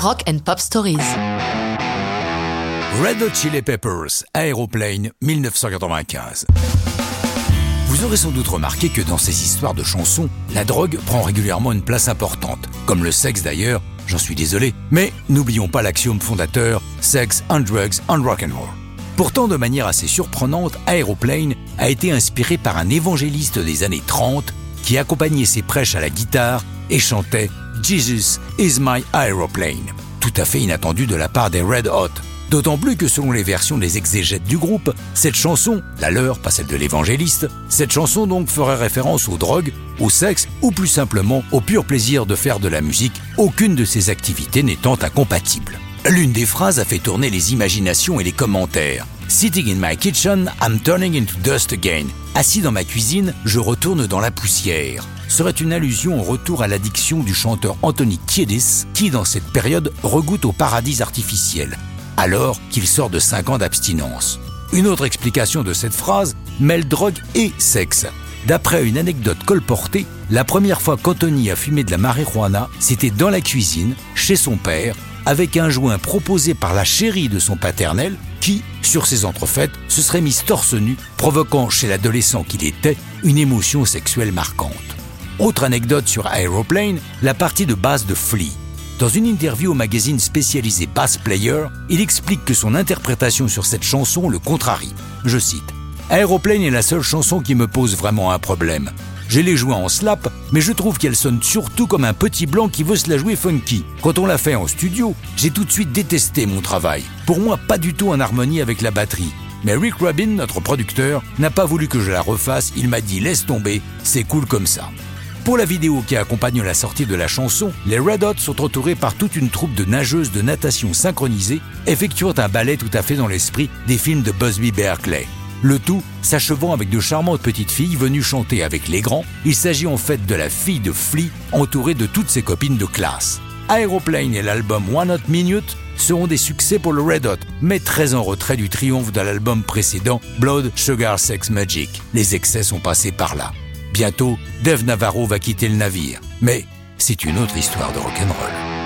Rock and Pop Stories. Red Hot Chili Peppers, Aeroplane, 1995. Vous aurez sans doute remarqué que dans ces histoires de chansons, la drogue prend régulièrement une place importante, comme le sexe d'ailleurs, j'en suis désolé, mais n'oublions pas l'axiome fondateur Sex and Drugs and Rock and Roll. Pourtant, de manière assez surprenante, Aeroplane a été inspiré par un évangéliste des années 30 qui accompagnait ses prêches à la guitare et chantait Jesus is my aeroplane. Tout à fait inattendu de la part des Red Hot. D'autant plus que selon les versions des exégètes du groupe, cette chanson, la leur, pas celle de l'évangéliste, cette chanson donc ferait référence aux drogues, au sexe ou plus simplement au pur plaisir de faire de la musique, aucune de ces activités n'étant incompatible. L'une des phrases a fait tourner les imaginations et les commentaires. Sitting in my kitchen, I'm turning into dust again. Assis dans ma cuisine, je retourne dans la poussière serait une allusion au retour à l'addiction du chanteur Anthony Kiedis, qui dans cette période regoute au paradis artificiel, alors qu'il sort de 5 ans d'abstinence. Une autre explication de cette phrase mêle drogue et sexe. D'après une anecdote colportée, la première fois qu'Anthony a fumé de la marijuana, c'était dans la cuisine, chez son père, avec un joint proposé par la chérie de son paternel, qui, sur ses entrefaites, se serait mise torse nu, provoquant chez l'adolescent qu'il était une émotion sexuelle marquante. Autre anecdote sur Aeroplane, la partie de basse de Flea. Dans une interview au magazine spécialisé Bass Player, il explique que son interprétation sur cette chanson le contrarie. Je cite Aeroplane est la seule chanson qui me pose vraiment un problème. Je l'ai jouée en slap, mais je trouve qu'elle sonne surtout comme un petit blanc qui veut se la jouer funky. Quand on l'a fait en studio, j'ai tout de suite détesté mon travail. Pour moi, pas du tout en harmonie avec la batterie. Mais Rick Rubin, notre producteur, n'a pas voulu que je la refasse, il m'a dit laisse tomber, c'est cool comme ça. Pour la vidéo qui accompagne la sortie de la chanson, les Red Hot sont entourés par toute une troupe de nageuses de natation synchronisées, effectuant un ballet tout à fait dans l'esprit des films de Busby Berkeley. Le tout s'achevant avec de charmantes petites filles venues chanter avec les grands. Il s'agit en fait de la fille de Flea entourée de toutes ses copines de classe. Aeroplane et l'album One Hot Minute seront des succès pour le Red Hot, mais très en retrait du triomphe de l'album précédent Blood, Sugar, Sex, Magic. Les excès sont passés par là. Bientôt, Dave Navarro va quitter le navire. Mais c'est une autre histoire de rock'n'roll.